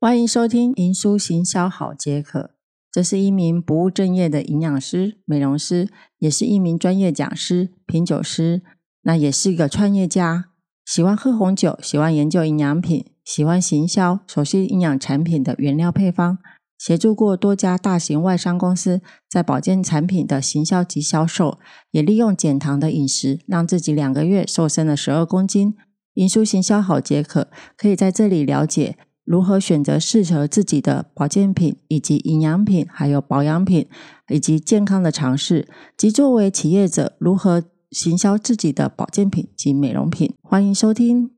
欢迎收听《银书行销好解渴》，这是一名不务正业的营养师、美容师，也是一名专业讲师、品酒师，那也是一个创业家。喜欢喝红酒，喜欢研究营养品，喜欢行销，熟悉营养产品的原料配方，协助过多家大型外商公司在保健产品的行销及销售，也利用减糖的饮食，让自己两个月瘦身了十二公斤。银书行销好解渴，可以在这里了解如何选择适合自己的保健品，以及营养品，还有保养品，以及健康的尝试，及作为企业者如何行销自己的保健品及美容品。欢迎收听。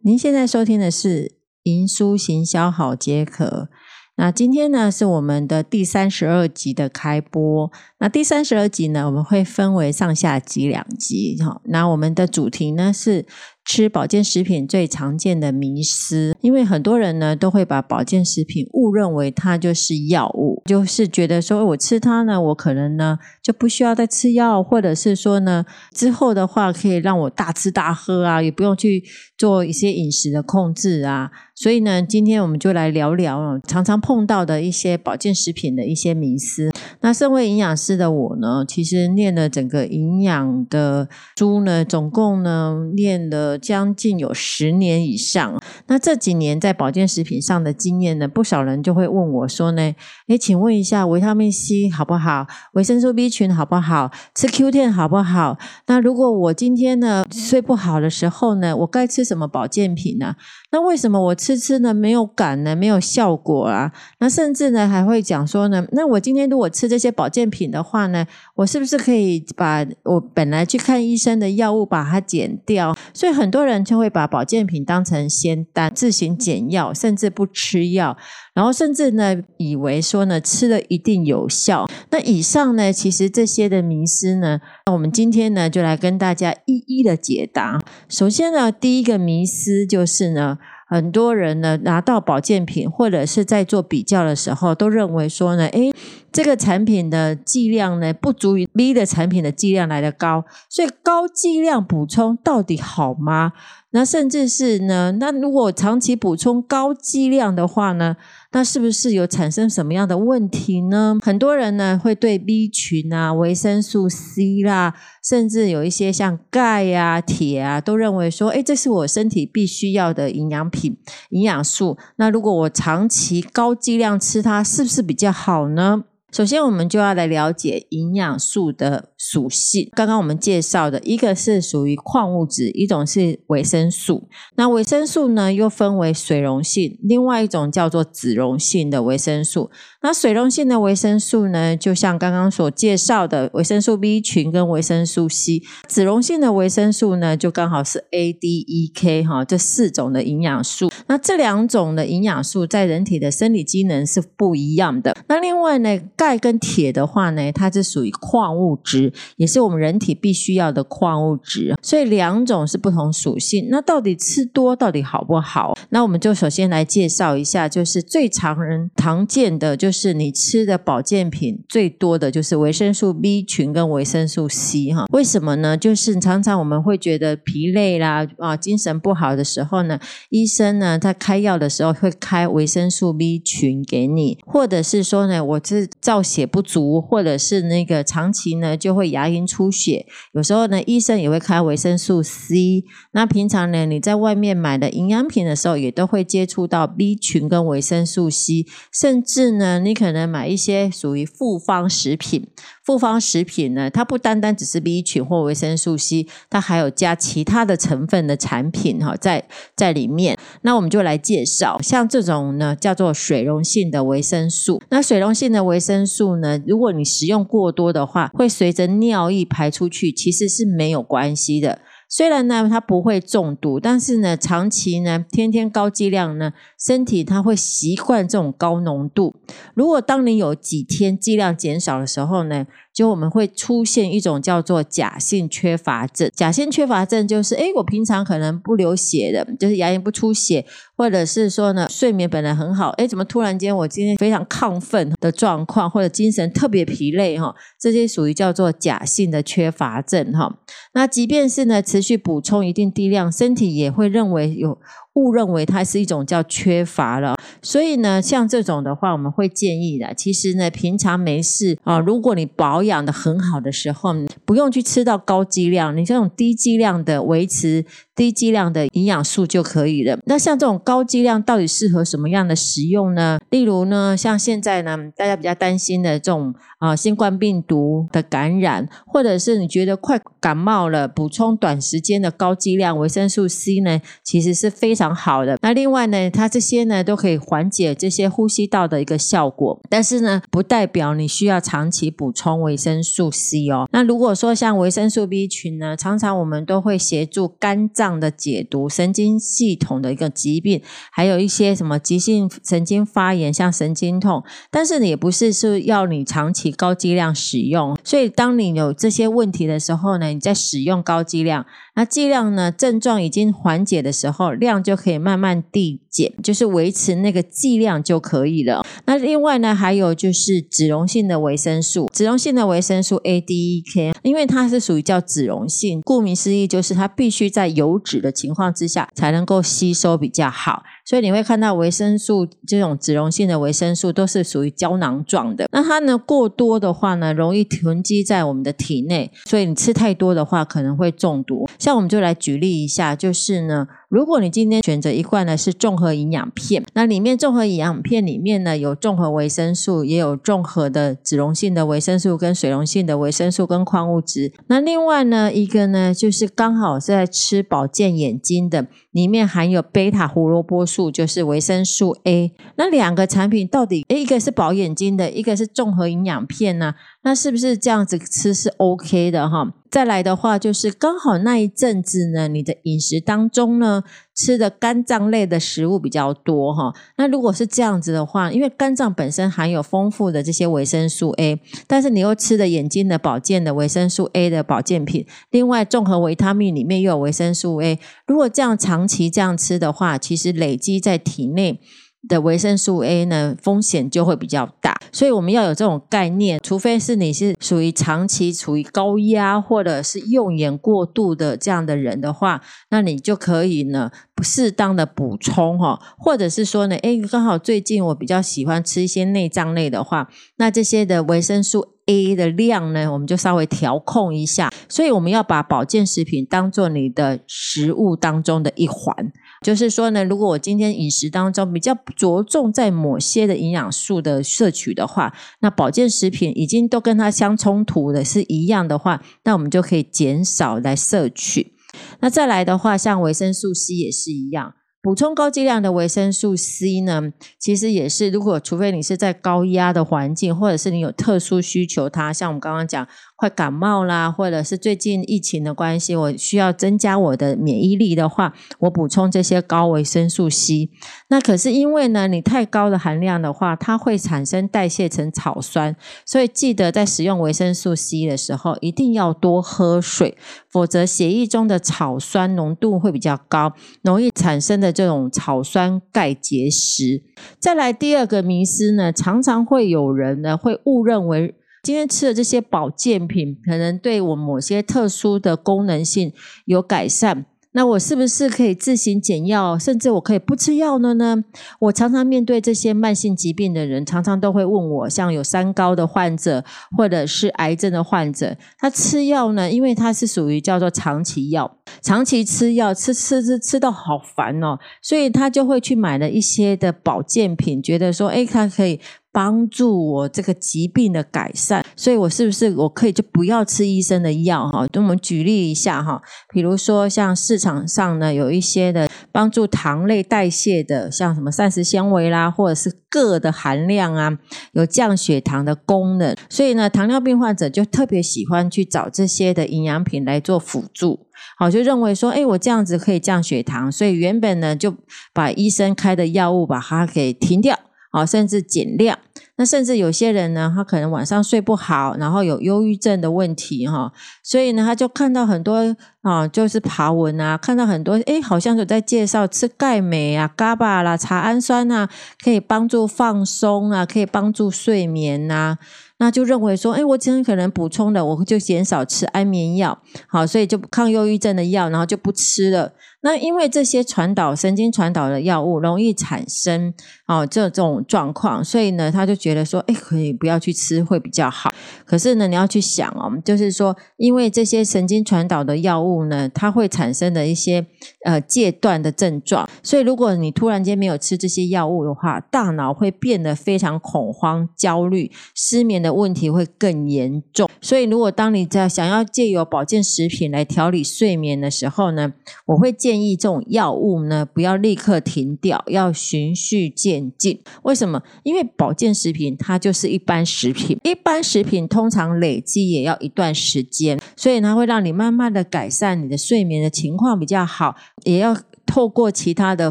您现在收听的是《银书行销好解渴》。那今天呢是我们的第三十二集的开播。那第三十二集呢，我们会分为上下集两集哈。那我们的主题呢是吃保健食品最常见的迷思，因为很多人呢都会把保健食品误认为它就是药物，就是觉得说我吃它呢，我可能呢就不需要再吃药，或者是说呢之后的话可以让我大吃大喝啊，也不用去做一些饮食的控制啊。所以呢，今天我们就来聊聊常常碰到的一些保健食品的一些迷思。那身为营养师的我呢，其实念了整个营养的书呢，总共呢念了将近有十年以上。那这几年在保健食品上的经验呢，不少人就会问我说呢：“诶，请问一下，维他命 C 好不好？维生素 B 群好不好？吃 Q10 好不好？那如果我今天呢睡不好的时候呢，我该吃什么保健品呢？那为什么我吃吃呢没有感呢，没有效果啊？那甚至呢还会讲说呢，那我今天如果吃这些保健品的话呢，我是不是可以把我本来去看医生的药物把它减掉？所以很多人就会把保健品当成仙丹，自行减药，甚至不吃药，然后甚至呢以为说呢吃了一定有效。那以上呢，其实这些的迷思呢，那我们今天呢就来跟大家一一的解答。首先呢，第一个迷思就是呢。很多人呢拿到保健品或者是在做比较的时候，都认为说呢，诶，这个产品的剂量呢不足以 B 的产品的剂量来的高，所以高剂量补充到底好吗？那甚至是呢，那如果长期补充高剂量的话呢？那是不是有产生什么样的问题呢？很多人呢会对 B 群啊、维生素 C 啦，甚至有一些像钙呀、铁啊，都认为说，哎，这是我身体必须要的营养品、营养素。那如果我长期高剂量吃它，是不是比较好呢？首先，我们就要来了解营养素的属性。刚刚我们介绍的一个是属于矿物质，一种是维生素。那维生素呢，又分为水溶性，另外一种叫做脂溶性的维生素。那水溶性的维生素呢，就像刚刚所介绍的维生素 B 群跟维生素 C。脂溶性的维生素呢，就刚好是 A、D、E、K 哈这四种的营养素。那这两种的营养素在人体的生理机能是不一样的。那另外呢，钙跟铁的话呢，它是属于矿物质，也是我们人体必须要的矿物质。所以两种是不同属性。那到底吃多到底好不好？那我们就首先来介绍一下，就是最常人常见的就。是你吃的保健品最多的就是维生素 B 群跟维生素 C 哈，为什么呢？就是常常我们会觉得疲累啦啊，精神不好的时候呢，医生呢在开药的时候会开维生素 B 群给你，或者是说呢，我是造血不足，或者是那个长期呢就会牙龈出血，有时候呢医生也会开维生素 C。那平常呢你在外面买的营养品的时候，也都会接触到 B 群跟维生素 C，甚至呢。你可能买一些属于复方食品，复方食品呢，它不单单只是 B 群或维生素 C，它还有加其他的成分的产品哈，在在里面。那我们就来介绍，像这种呢叫做水溶性的维生素。那水溶性的维生素呢，如果你食用过多的话，会随着尿液排出去，其实是没有关系的。虽然呢，它不会中毒，但是呢，长期呢，天天高剂量呢，身体它会习惯这种高浓度。如果当你有几天剂量减少的时候呢，就我们会出现一种叫做假性缺乏症。假性缺乏症就是，哎，我平常可能不流血的，就是牙龈不出血，或者是说呢，睡眠本来很好，哎，怎么突然间我今天非常亢奋的状况，或者精神特别疲累哈，这些属于叫做假性的缺乏症哈。那即便是呢，持续补充一定剂量，身体也会认为有。误认为它是一种叫缺乏了，所以呢，像这种的话，我们会建议的。其实呢，平常没事啊，如果你保养的很好的时候，不用去吃到高剂量，你这种低剂量的维持低剂量的营养素就可以了。那像这种高剂量到底适合什么样的食用呢？例如呢，像现在呢，大家比较担心的这种啊，新冠病毒的感染，或者是你觉得快感冒了，补充短时间的高剂量维生素 C 呢，其实是非常。常好的，那另外呢，它这些呢都可以缓解这些呼吸道的一个效果，但是呢，不代表你需要长期补充维生素 C 哦。那如果说像维生素 B 群呢，常常我们都会协助肝脏的解毒、神经系统的一个疾病，还有一些什么急性神经发炎，像神经痛，但是也不是是要你长期高剂量使用。所以当你有这些问题的时候呢，你在使用高剂量，那剂量呢症状已经缓解的时候，量就。可以慢慢递减，就是维持那个剂量就可以了。那另外呢，还有就是脂溶性的维生素，脂溶性的维生素 A、D、E、K，因为它是属于叫脂溶性，顾名思义就是它必须在油油脂的情况之下才能够吸收比较好。所以你会看到维生素这种脂溶性的维生素都是属于胶囊状的。那它呢过多的话呢，容易囤积在我们的体内，所以你吃太多的话可能会中毒。像我们就来举例一下，就是呢。如果你今天选择一罐呢是综合营养片，那里面综合营养片里面呢有综合维生素，也有综合的脂溶性的维生素跟水溶性的维生素跟矿物质。那另外呢一个呢就是刚好是在吃保健眼睛的，里面含有贝塔胡萝卜素素，就是维生素 A。那两个产品到底，一个是保眼睛的，一个是综合营养片呢？那是不是这样子吃是 OK 的哈？再来的话，就是刚好那一阵子呢，你的饮食当中呢吃的肝脏类的食物比较多哈。那如果是这样子的话，因为肝脏本身含有丰富的这些维生素 A，但是你又吃的眼睛的保健的维生素 A 的保健品，另外综合维他命里面又有维生素 A，如果这样长期这样吃的话，其实累积在体内。的维生素 A 呢，风险就会比较大，所以我们要有这种概念，除非是你是属于长期处于高压或者是用眼过度的这样的人的话，那你就可以呢不适当的补充哈，或者是说呢，哎，刚好最近我比较喜欢吃一些内脏类的话，那这些的维生素 A 的量呢，我们就稍微调控一下，所以我们要把保健食品当做你的食物当中的一环。就是说呢，如果我今天饮食当中比较着重在某些的营养素的摄取的话，那保健食品已经都跟它相冲突的是一样的话，那我们就可以减少来摄取。那再来的话，像维生素 C 也是一样。补充高剂量的维生素 C 呢，其实也是，如果除非你是在高压的环境，或者是你有特殊需求，它像我们刚刚讲，快感冒啦，或者是最近疫情的关系，我需要增加我的免疫力的话，我补充这些高维生素 C。那可是因为呢，你太高的含量的话，它会产生代谢成草酸，所以记得在使用维生素 C 的时候，一定要多喝水，否则血液中的草酸浓度会比较高，容易产生的。这种草酸钙结石，再来第二个迷思呢，常常会有人呢会误认为今天吃的这些保健品，可能对我某些特殊的功能性有改善。那我是不是可以自行减药，甚至我可以不吃药了呢？我常常面对这些慢性疾病的人，常常都会问我，像有三高的患者，或者是癌症的患者，他吃药呢，因为他是属于叫做长期药，长期吃药，吃吃吃吃到好烦哦，所以他就会去买了一些的保健品，觉得说，哎，他可以。帮助我这个疾病的改善，所以我是不是我可以就不要吃医生的药哈？我们举例一下哈，比如说像市场上呢有一些的帮助糖类代谢的，像什么膳食纤维啦，或者是铬的含量啊，有降血糖的功能，所以呢糖尿病患者就特别喜欢去找这些的营养品来做辅助，好就认为说，哎，我这样子可以降血糖，所以原本呢就把医生开的药物把它给停掉。啊，甚至减量，那甚至有些人呢，他可能晚上睡不好，然后有忧郁症的问题哈，所以呢，他就看到很多啊，就是爬文啊，看到很多，哎，好像有在介绍吃钙镁啊、伽巴啦、茶氨酸啊，可以帮助放松啊，可以帮助睡眠呐。那就认为说，哎，我今天可能补充的，我就减少吃安眠药，好，所以就抗忧郁症的药，然后就不吃了。那因为这些传导神经传导的药物容易产生哦这种状况，所以呢他就觉得说，哎，可以不要去吃会比较好。可是呢你要去想哦，就是说，因为这些神经传导的药物呢，它会产生的一些呃戒断的症状，所以如果你突然间没有吃这些药物的话，大脑会变得非常恐慌、焦虑、失眠的问题会更严重。所以如果当你在想要借由保健食品来调理睡眠的时候呢，我会建建议这种药物呢，不要立刻停掉，要循序渐进。为什么？因为保健食品它就是一般食品，一般食品通常累积也要一段时间，所以它会让你慢慢的改善你的睡眠的情况比较好，也要透过其他的，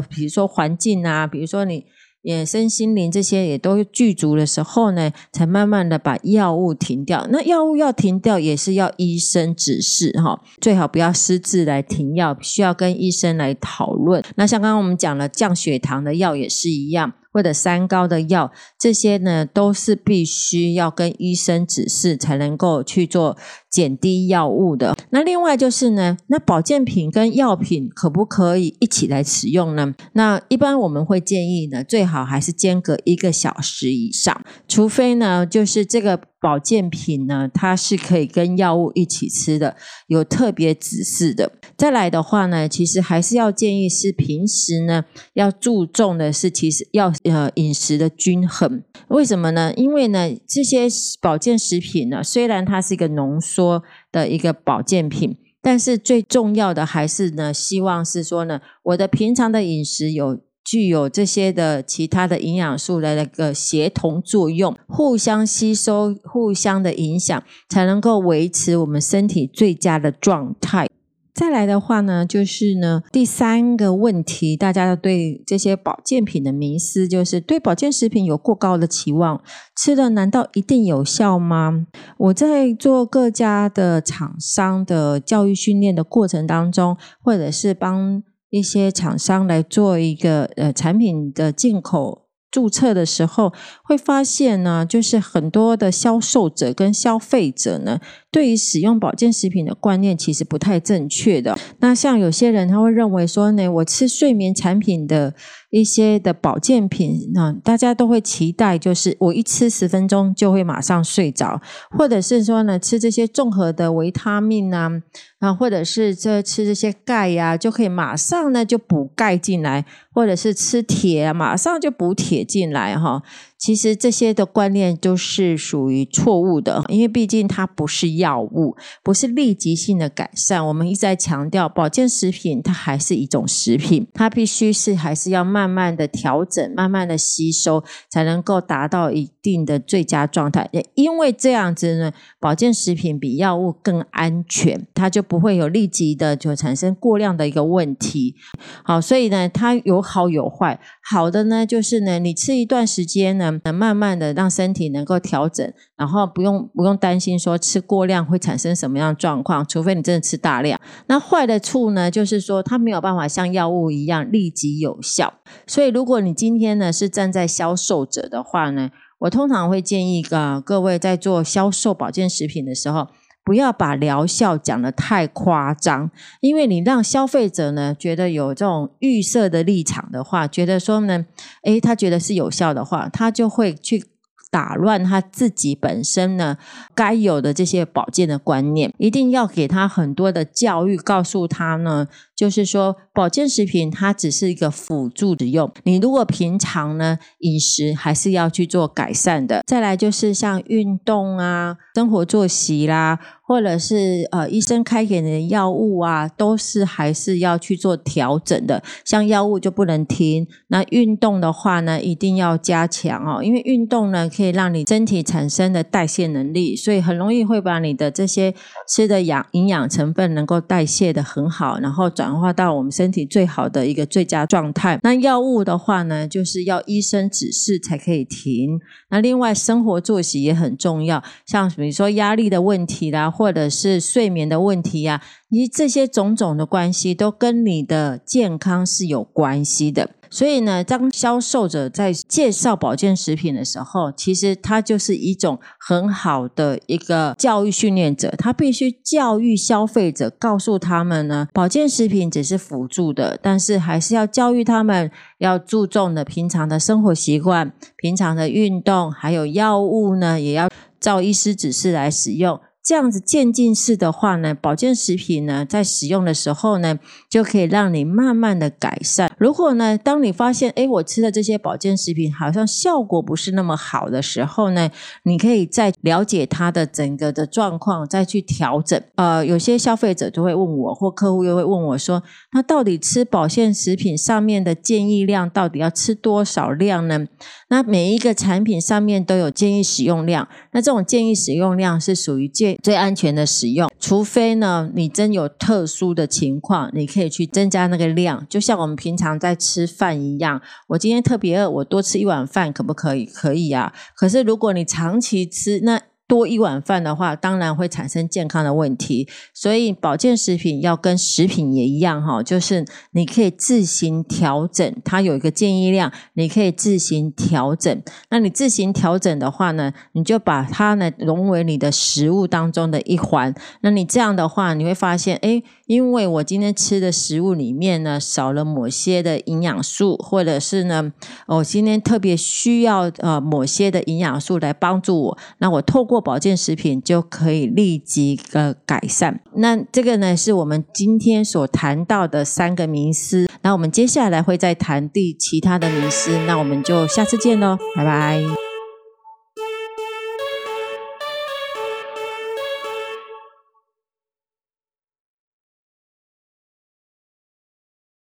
比如说环境啊，比如说你。也身心灵这些也都具足的时候呢，才慢慢的把药物停掉。那药物要停掉，也是要医生指示哈，最好不要私自来停药，需要跟医生来讨论。那像刚刚我们讲了降血糖的药也是一样。或者三高的药，这些呢都是必须要跟医生指示才能够去做减低药物的。那另外就是呢，那保健品跟药品可不可以一起来使用呢？那一般我们会建议呢，最好还是间隔一个小时以上，除非呢，就是这个。保健品呢，它是可以跟药物一起吃的，有特别指示的。再来的话呢，其实还是要建议是平时呢要注重的是，其实要呃饮食的均衡。为什么呢？因为呢这些保健食品呢，虽然它是一个浓缩的一个保健品，但是最重要的还是呢，希望是说呢，我的平常的饮食有。具有这些的其他的营养素的那个协同作用，互相吸收、互相的影响，才能够维持我们身体最佳的状态。再来的话呢，就是呢第三个问题，大家对这些保健品的迷思，就是对保健食品有过高的期望，吃了难道一定有效吗？我在做各家的厂商的教育训练的过程当中，或者是帮。一些厂商来做一个呃产品的进口注册的时候，会发现呢，就是很多的销售者跟消费者呢。对于使用保健食品的观念其实不太正确的。那像有些人他会认为说呢，我吃睡眠产品的一些的保健品，那大家都会期待就是我一吃十分钟就会马上睡着，或者是说呢吃这些综合的维他命啊，啊或者是这吃这些钙呀就可以马上呢就补钙进来，或者是吃铁马上就补铁进来哈。其实这些的观念都是属于错误的，因为毕竟它不是药物，不是立即性的改善。我们一直在强调，保健食品它还是一种食品，它必须是还是要慢慢慢的调整、慢慢的吸收，才能够达到一定的最佳状态。也因为这样子呢，保健食品比药物更安全，它就不会有立即的就产生过量的一个问题。好，所以呢，它有好有坏。好的呢，就是呢，你吃一段时间呢。能慢慢的让身体能够调整，然后不用不用担心说吃过量会产生什么样的状况，除非你真的吃大量。那坏的处呢，就是说它没有办法像药物一样立即有效。所以如果你今天呢是站在销售者的话呢，我通常会建议啊各位在做销售保健食品的时候。不要把疗效讲得太夸张，因为你让消费者呢觉得有这种预设的立场的话，觉得说呢，诶，他觉得是有效的话，他就会去打乱他自己本身呢该有的这些保健的观念，一定要给他很多的教育，告诉他呢。就是说，保健食品它只是一个辅助的用。你如果平常呢饮食还是要去做改善的。再来就是像运动啊、生活作息啦，或者是呃医生开给你的药物啊，都是还是要去做调整的。像药物就不能停，那运动的话呢，一定要加强哦，因为运动呢可以让你身体产生的代谢能力，所以很容易会把你的这些吃的养营养成分能够代谢的很好，然后转。转化到我们身体最好的一个最佳状态。那药物的话呢，就是要医生指示才可以停。那另外生活作息也很重要，像比如说压力的问题啦，或者是睡眠的问题呀，你这些种种的关系都跟你的健康是有关系的。所以呢，当销售者在介绍保健食品的时候，其实他就是一种很好的一个教育训练者，他必须教育消费者，告诉他们呢，保健食品只是辅助的，但是还是要教育他们要注重的平常的生活习惯、平常的运动，还有药物呢，也要照医师指示来使用。这样子渐进式的话呢，保健食品呢，在使用的时候呢，就可以让你慢慢的改善。如果呢，当你发现，哎，我吃的这些保健食品好像效果不是那么好的时候呢，你可以再了解它的整个的状况，再去调整。呃，有些消费者就会问我，或客户又会问我说，那到底吃保健食品上面的建议量，到底要吃多少量呢？那每一个产品上面都有建议使用量，那这种建议使用量是属于建。最安全的使用，除非呢，你真有特殊的情况，你可以去增加那个量，就像我们平常在吃饭一样。我今天特别饿，我多吃一碗饭可不可以？可以啊。可是如果你长期吃，那多一碗饭的话，当然会产生健康的问题。所以保健食品要跟食品也一样哈，就是你可以自行调整，它有一个建议量，你可以自行调整。那你自行调整的话呢，你就把它呢融为你的食物当中的一环。那你这样的话，你会发现，哎。因为我今天吃的食物里面呢少了某些的营养素，或者是呢，我今天特别需要呃某些的营养素来帮助我，那我透过保健食品就可以立即的改善。那这个呢是我们今天所谈到的三个迷思，那我们接下来会再谈第其他的迷思，那我们就下次见喽，拜拜。